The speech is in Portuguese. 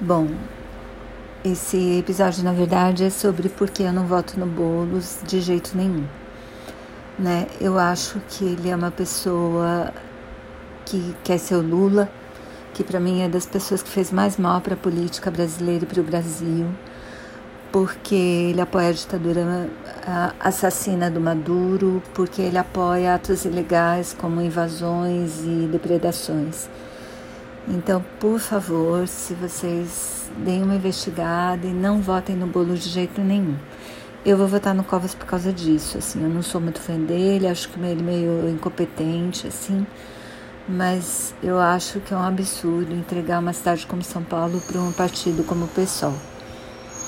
Bom, esse episódio na verdade é sobre por que eu não voto no Boulos de jeito nenhum. Né? Eu acho que ele é uma pessoa que quer ser o Lula, que para mim é das pessoas que fez mais mal para a política brasileira e para o Brasil, porque ele apoia a ditadura assassina do Maduro, porque ele apoia atos ilegais como invasões e depredações. Então, por favor, se vocês deem uma investigada e não votem no bolo de jeito nenhum. Eu vou votar no Covas por causa disso, assim, eu não sou muito fã dele, acho que ele meio incompetente, assim, mas eu acho que é um absurdo entregar uma cidade como São Paulo para um partido como o PSOL.